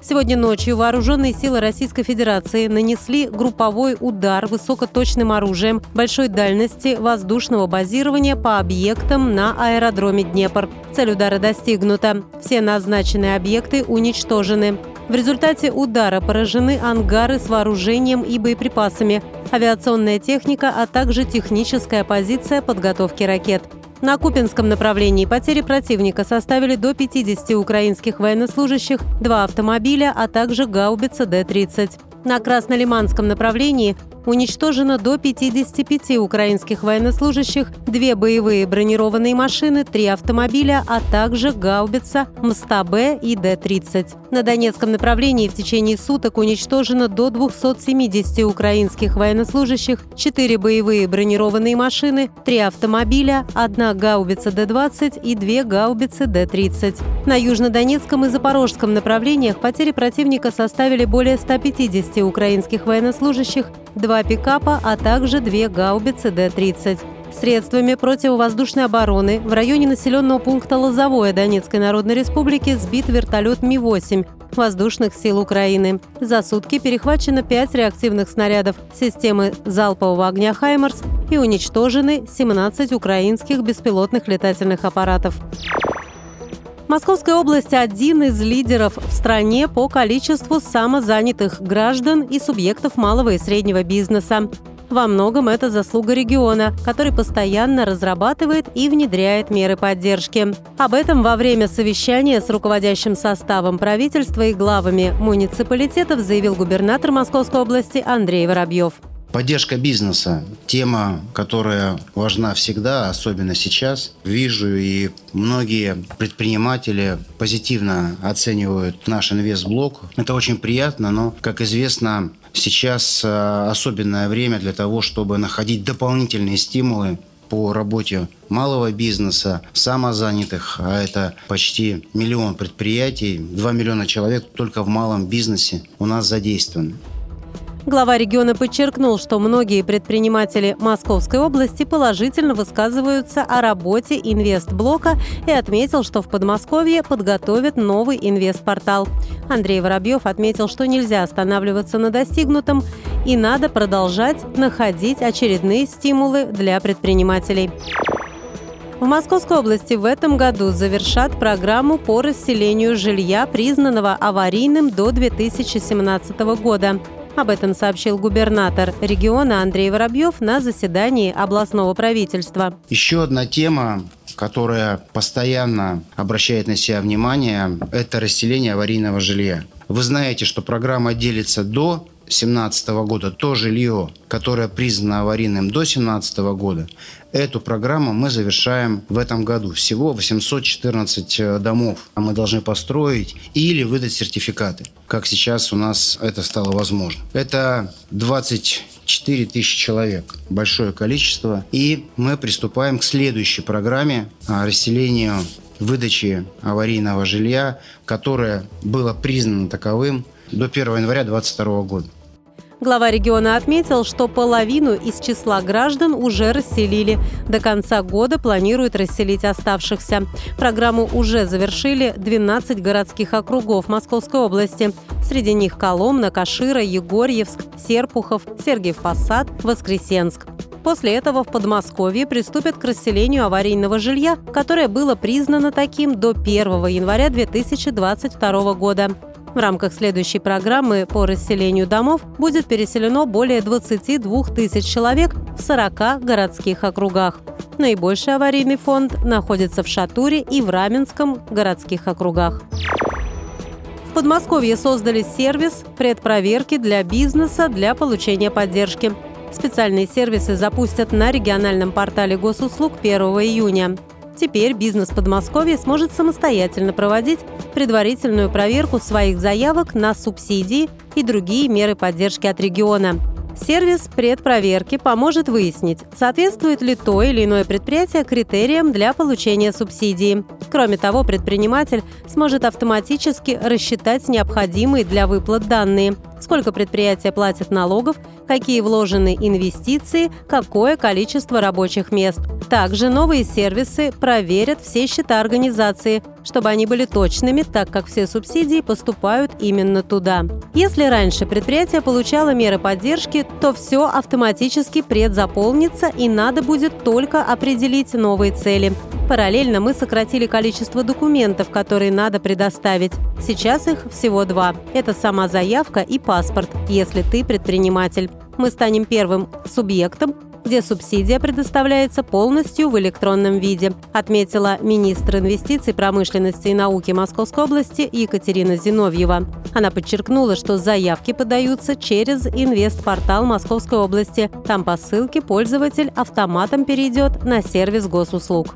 Сегодня ночью вооруженные силы Российской Федерации нанесли групповой удар высокоточным оружием большой дальности воздушного базирования по объектам на аэродроме Днепр. Цель удара достигнута. Все назначенные объекты уничтожены. В результате удара поражены ангары с вооружением и боеприпасами, авиационная техника, а также техническая позиция подготовки ракет. На Купинском направлении потери противника составили до 50 украинских военнослужащих, два автомобиля, а также гаубица Д-30. На Краснолиманском направлении уничтожено до 55 украинских военнослужащих, две боевые бронированные машины, три автомобиля, а также гаубица МСТА-Б и Д-30. На Донецком направлении в течение суток уничтожено до 270 украинских военнослужащих, четыре боевые бронированные машины, три автомобиля, одна гаубица Д-20 и две гаубицы Д-30. На Южнодонецком и Запорожском направлениях потери противника составили более 150 украинских военнослужащих, два пикапа, а также две гаубицы Д-30. Средствами противовоздушной обороны в районе населенного пункта Лозовое Донецкой Народной Республики сбит вертолет Ми-8 воздушных сил Украины. За сутки перехвачено 5 реактивных снарядов системы залпового огня «Хаймарс» и уничтожены 17 украинских беспилотных летательных аппаратов. Московская область – один из лидеров в стране по количеству самозанятых граждан и субъектов малого и среднего бизнеса. Во многом это заслуга региона, который постоянно разрабатывает и внедряет меры поддержки. Об этом во время совещания с руководящим составом правительства и главами муниципалитетов заявил губернатор Московской области Андрей Воробьев. Поддержка бизнеса – тема, которая важна всегда, особенно сейчас. Вижу и многие предприниматели позитивно оценивают наш инвестблок. Это очень приятно, но, как известно, сейчас э, особенное время для того, чтобы находить дополнительные стимулы по работе малого бизнеса, самозанятых, а это почти миллион предприятий, 2 миллиона человек только в малом бизнесе у нас задействованы. Глава региона подчеркнул, что многие предприниматели Московской области положительно высказываются о работе инвестблока и отметил, что в Подмосковье подготовят новый инвестпортал. Андрей Воробьев отметил, что нельзя останавливаться на достигнутом и надо продолжать находить очередные стимулы для предпринимателей. В Московской области в этом году завершат программу по расселению жилья, признанного аварийным до 2017 года. Об этом сообщил губернатор региона Андрей Воробьев на заседании областного правительства. Еще одна тема, которая постоянно обращает на себя внимание, это расселение аварийного жилья. Вы знаете, что программа делится до 2017 года, то жилье, которое признано аварийным до 2017 года, эту программу мы завершаем в этом году. Всего 814 э, домов мы должны построить или выдать сертификаты, как сейчас у нас это стало возможно. Это 24 тысячи человек, большое количество. И мы приступаем к следующей программе расселению выдачи аварийного жилья, которое было признано таковым до 1 января 2022 года. Глава региона отметил, что половину из числа граждан уже расселили. До конца года планируют расселить оставшихся. Программу уже завершили 12 городских округов Московской области. Среди них Коломна, Кашира, Егорьевск, Серпухов, Сергиев Посад, Воскресенск. После этого в Подмосковье приступят к расселению аварийного жилья, которое было признано таким до 1 января 2022 года. В рамках следующей программы по расселению домов будет переселено более 22 тысяч человек в 40 городских округах. Наибольший аварийный фонд находится в Шатуре и в Раменском городских округах. В Подмосковье создали сервис предпроверки для бизнеса для получения поддержки. Специальные сервисы запустят на региональном портале госуслуг 1 июня. Теперь бизнес Подмосковья сможет самостоятельно проводить предварительную проверку своих заявок на субсидии и другие меры поддержки от региона. Сервис предпроверки поможет выяснить, соответствует ли то или иное предприятие критериям для получения субсидии. Кроме того, предприниматель сможет автоматически рассчитать необходимые для выплат данные – сколько предприятия платят налогов, какие вложены инвестиции, какое количество рабочих мест. Также новые сервисы проверят все счета организации, чтобы они были точными, так как все субсидии поступают именно туда. Если раньше предприятие получало меры поддержки, то все автоматически предзаполнится и надо будет только определить новые цели. Параллельно мы сократили количество документов, которые надо предоставить. Сейчас их всего два. Это сама заявка и паспорт, если ты предприниматель. Мы станем первым субъектом, где субсидия предоставляется полностью в электронном виде, отметила министр инвестиций, промышленности и науки Московской области Екатерина Зиновьева. Она подчеркнула, что заявки подаются через инвестпортал Московской области. Там по ссылке пользователь автоматом перейдет на сервис госуслуг.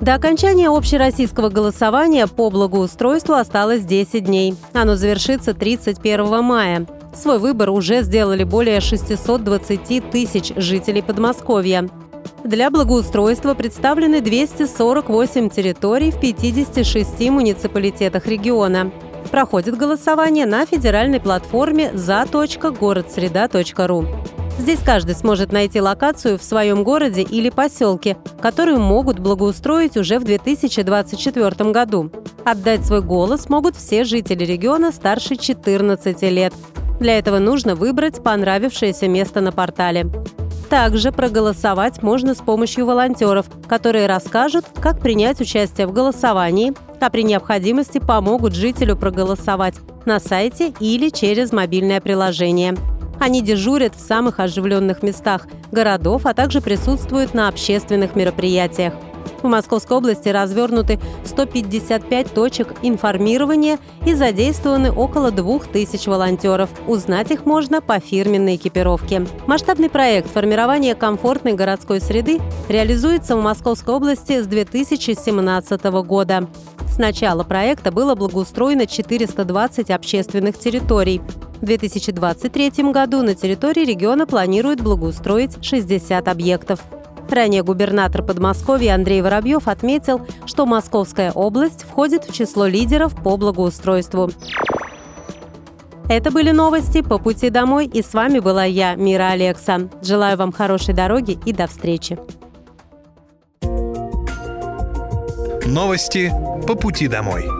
До окончания общероссийского голосования по благоустройству осталось 10 дней. Оно завершится 31 мая. Свой выбор уже сделали более 620 тысяч жителей Подмосковья. Для благоустройства представлены 248 территорий в 56 муниципалитетах региона. Проходит голосование на федеральной платформе за.городсреда.ру. Здесь каждый сможет найти локацию в своем городе или поселке, которую могут благоустроить уже в 2024 году. Отдать свой голос могут все жители региона старше 14 лет. Для этого нужно выбрать понравившееся место на портале. Также проголосовать можно с помощью волонтеров, которые расскажут, как принять участие в голосовании, а при необходимости помогут жителю проголосовать на сайте или через мобильное приложение. Они дежурят в самых оживленных местах городов, а также присутствуют на общественных мероприятиях. В Московской области развернуты 155 точек информирования и задействованы около 2000 волонтеров. Узнать их можно по фирменной экипировке. Масштабный проект формирования комфортной городской среды реализуется в Московской области с 2017 года. С начала проекта было благоустроено 420 общественных территорий. В 2023 году на территории региона планируют благоустроить 60 объектов. Ранее губернатор Подмосковья Андрей Воробьев отметил, что Московская область входит в число лидеров по благоустройству. Это были новости по пути домой, и с вами была я, Мира Алекса. Желаю вам хорошей дороги и до встречи. Новости по пути домой.